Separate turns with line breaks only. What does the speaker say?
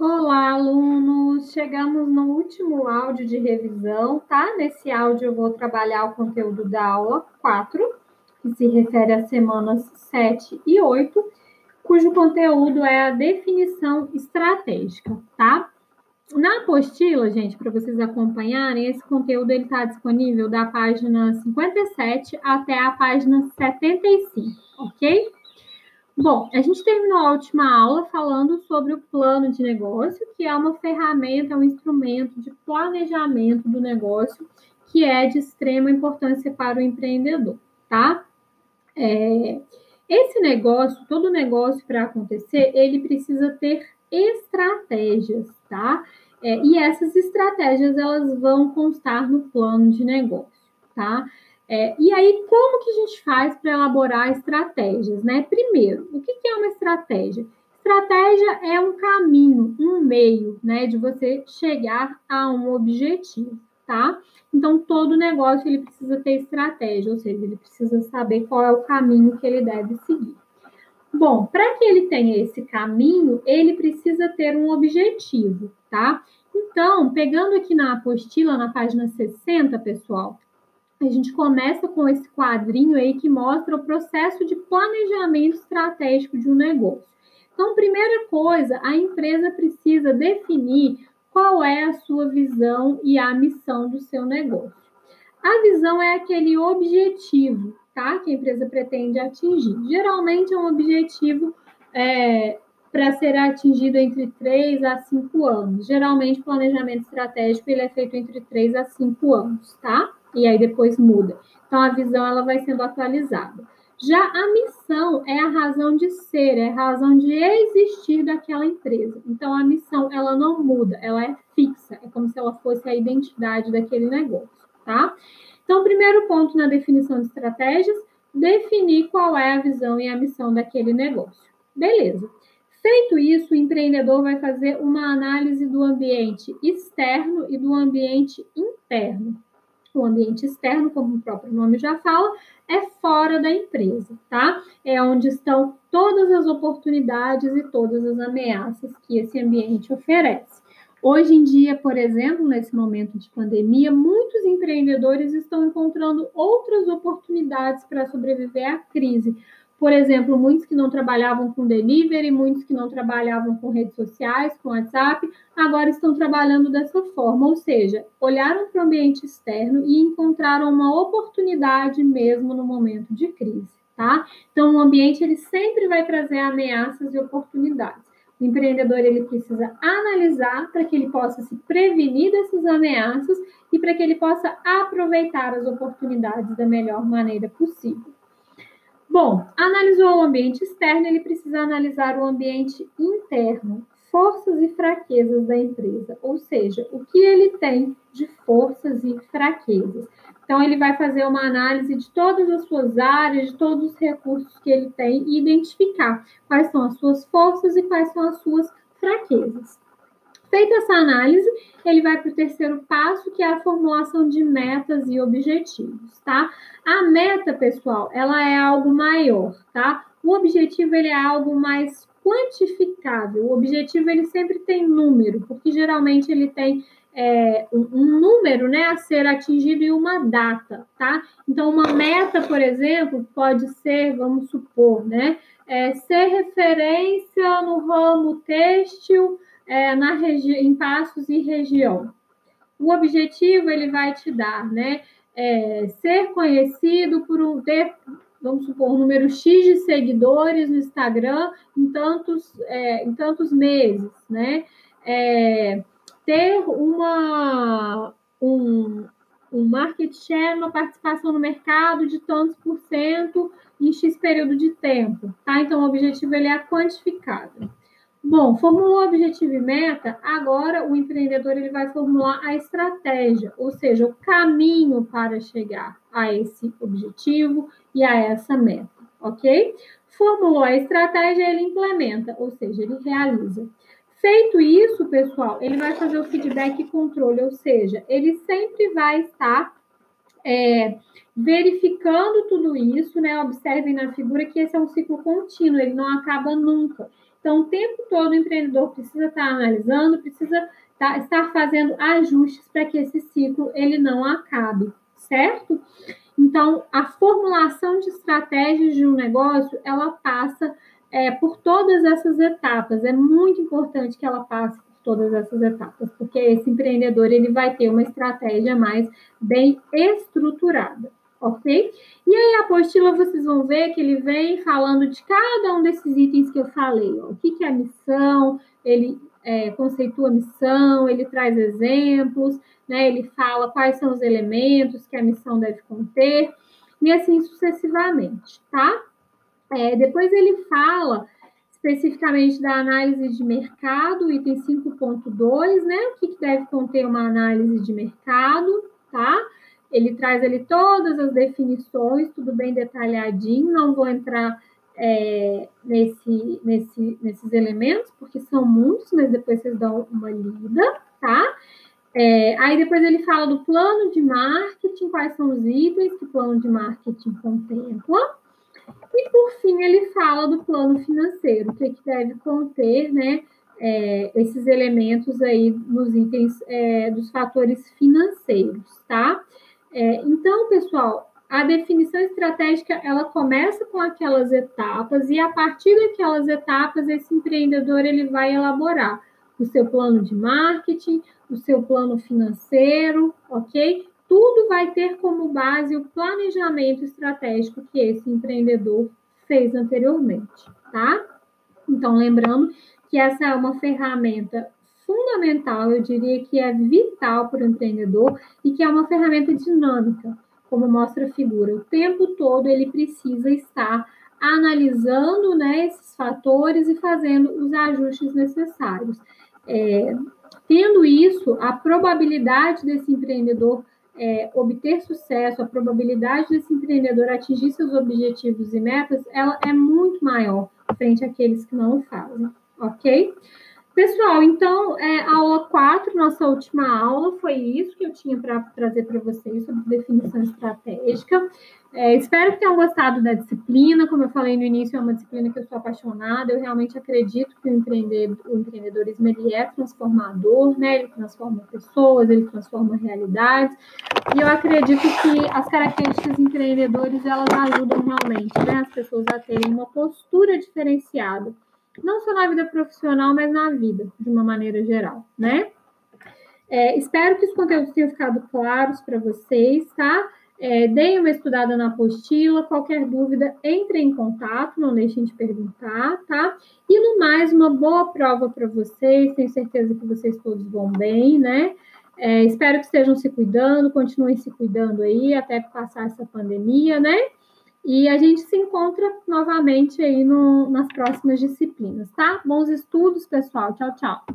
Olá, alunos! Chegamos no último áudio de revisão, tá? Nesse áudio eu vou trabalhar o conteúdo da aula 4, que se refere às semanas 7 e 8, cujo conteúdo é a definição estratégica, tá? Na apostila, gente, para vocês acompanharem, esse conteúdo ele está disponível da página 57 até a página 75, ok? Bom, a gente terminou a última aula falando sobre o plano de negócio, que é uma ferramenta, um instrumento de planejamento do negócio que é de extrema importância para o empreendedor, tá? É, esse negócio, todo negócio para acontecer, ele precisa ter estratégias, tá? É, e essas estratégias elas vão constar no plano de negócio, tá? É, e aí, como que a gente faz para elaborar estratégias, né? Primeiro, o que, que é uma estratégia? Estratégia é um caminho, um meio, né, de você chegar a um objetivo, tá? Então, todo negócio ele precisa ter estratégia, ou seja, ele precisa saber qual é o caminho que ele deve seguir. Bom, para que ele tenha esse caminho, ele precisa ter um objetivo, tá? Então, pegando aqui na apostila, na página 60, pessoal, a gente começa com esse quadrinho aí que mostra o processo de planejamento estratégico de um negócio. Então, primeira coisa, a empresa precisa definir qual é a sua visão e a missão do seu negócio. A visão é aquele objetivo, tá? Que a empresa pretende atingir. Geralmente é um objetivo é, para ser atingido entre 3 a 5 anos. Geralmente, planejamento estratégico ele é feito entre 3 a 5 anos, tá? E aí depois muda. Então a visão ela vai sendo atualizada. Já a missão é a razão de ser, é a razão de existir daquela empresa. Então a missão ela não muda, ela é fixa, é como se ela fosse a identidade daquele negócio, tá? Então, primeiro ponto na definição de estratégias, definir qual é a visão e a missão daquele negócio. Beleza. Feito isso, o empreendedor vai fazer uma análise do ambiente externo e do ambiente interno o ambiente externo, como o próprio nome já fala, é fora da empresa, tá? É onde estão todas as oportunidades e todas as ameaças que esse ambiente oferece. Hoje em dia, por exemplo, nesse momento de pandemia, muitos empreendedores estão encontrando outras oportunidades para sobreviver à crise, por exemplo, muitos que não trabalhavam com delivery, muitos que não trabalhavam com redes sociais, com WhatsApp, agora estão trabalhando dessa forma, ou seja, olharam para o ambiente externo e encontraram uma oportunidade mesmo no momento de crise, tá? Então, o ambiente ele sempre vai trazer ameaças e oportunidades. O empreendedor ele precisa analisar para que ele possa se prevenir dessas ameaças e para que ele possa aproveitar as oportunidades da melhor maneira possível. Bom, analisou o ambiente externo, ele precisa analisar o ambiente interno, forças e fraquezas da empresa, ou seja, o que ele tem de forças e fraquezas. Então, ele vai fazer uma análise de todas as suas áreas, de todos os recursos que ele tem e identificar quais são as suas forças e quais são as suas fraquezas. Feita essa análise, ele vai para o terceiro passo, que é a formulação de metas e objetivos, tá? A meta, pessoal, ela é algo maior, tá? O objetivo ele é algo mais quantificável. O objetivo ele sempre tem número, porque geralmente ele tem é, um, número né, a ser atingido e uma data, tá? Então, uma meta, por exemplo, pode ser, vamos supor, né, é, ser referência no ramo têxtil é, na em passos e região. O objetivo ele vai te dar, né? É, ser conhecido por um ter, vamos supor, um número X de seguidores no Instagram em tantos, é, em tantos meses, né? É, ter uma um, um market share, uma participação no mercado de tantos por cento em X período de tempo, tá? Então, o objetivo ele é quantificado. Bom, formulou objetivo e meta, agora o empreendedor ele vai formular a estratégia, ou seja, o caminho para chegar a esse objetivo e a essa meta, ok? Formulou a estratégia, ele implementa, ou seja, ele realiza. Feito isso, pessoal, ele vai fazer o feedback e controle, ou seja, ele sempre vai estar é, verificando tudo isso, né? Observem na figura que esse é um ciclo contínuo, ele não acaba nunca. Então, o tempo todo o empreendedor precisa estar analisando, precisa tá, estar fazendo ajustes para que esse ciclo ele não acabe, certo? Então, a formulação de estratégias de um negócio, ela passa é, por todas essas etapas. É muito importante que ela passe por todas essas etapas, porque esse empreendedor ele vai ter uma estratégia mais bem estruturada, ok? E aí a apostila vocês vão ver que ele vem falando de cada um desses itens que eu falei. Ó. O que, que é a missão? Ele é, conceitua a missão, ele traz exemplos, né? Ele fala quais são os elementos que a missão deve conter e assim sucessivamente, tá? É, depois ele fala especificamente da análise de mercado, item 5.2, né? O que, que deve conter uma análise de mercado, tá? Ele traz ali todas as definições, tudo bem detalhadinho, não vou entrar é, nesse, nesse, nesses elementos, porque são muitos, mas depois vocês dão uma lida, tá? É, aí depois ele fala do plano de marketing, quais são os itens que o plano de marketing contempla. E por fim ele fala do plano financeiro, o que, é que deve conter, né? É, esses elementos aí nos itens é, dos fatores financeiros, tá? É, então, pessoal, a definição estratégica ela começa com aquelas etapas e a partir daquelas etapas esse empreendedor ele vai elaborar o seu plano de marketing, o seu plano financeiro, ok? Tudo vai ter como base o planejamento estratégico que esse empreendedor fez anteriormente, tá? Então, lembrando que essa é uma ferramenta fundamental, eu diria que é vital para o empreendedor e que é uma ferramenta dinâmica, como mostra a figura. O tempo todo ele precisa estar analisando né, esses fatores e fazendo os ajustes necessários. É, tendo isso, a probabilidade desse empreendedor é, obter sucesso, a probabilidade desse empreendedor atingir seus objetivos e metas, ela é muito maior frente àqueles que não o fazem, ok? Pessoal, então, é, aula 4, nossa última aula, foi isso que eu tinha para trazer para vocês sobre definição estratégica. É, espero que tenham gostado da disciplina. Como eu falei no início, é uma disciplina que eu sou apaixonada. Eu realmente acredito que o, empreendedor, o empreendedorismo ele é transformador, né? Ele transforma pessoas, ele transforma realidades. E eu acredito que as características empreendedores elas ajudam realmente né, as pessoas a terem uma postura diferenciada não só na vida profissional, mas na vida, de uma maneira geral, né? É, espero que os conteúdos tenham ficado claros para vocês, tá? É, deem uma estudada na apostila, qualquer dúvida, entre em contato, não deixem de perguntar, tá? E no mais, uma boa prova para vocês, tenho certeza que vocês todos vão bem, né? É, espero que estejam se cuidando, continuem se cuidando aí até passar essa pandemia, né? E a gente se encontra novamente aí no, nas próximas disciplinas, tá? Bons estudos, pessoal. Tchau, tchau.